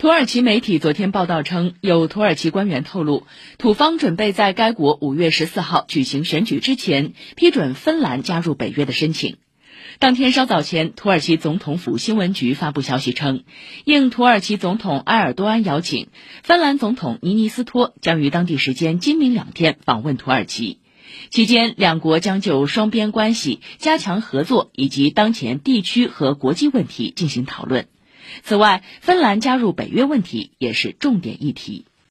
土耳其媒体昨天报道称，有土耳其官员透露，土方准备在该国五月十四号举行选举之前批准芬兰加入北约的申请。当天稍早前，土耳其总统府新闻局发布消息称，应土耳其总统埃尔多安邀请，芬兰总统尼尼斯托将于当地时间今明两天访问土耳其，期间两国将就双边关系、加强合作以及当前地区和国际问题进行讨论。此外，芬兰加入北约问题也是重点议题。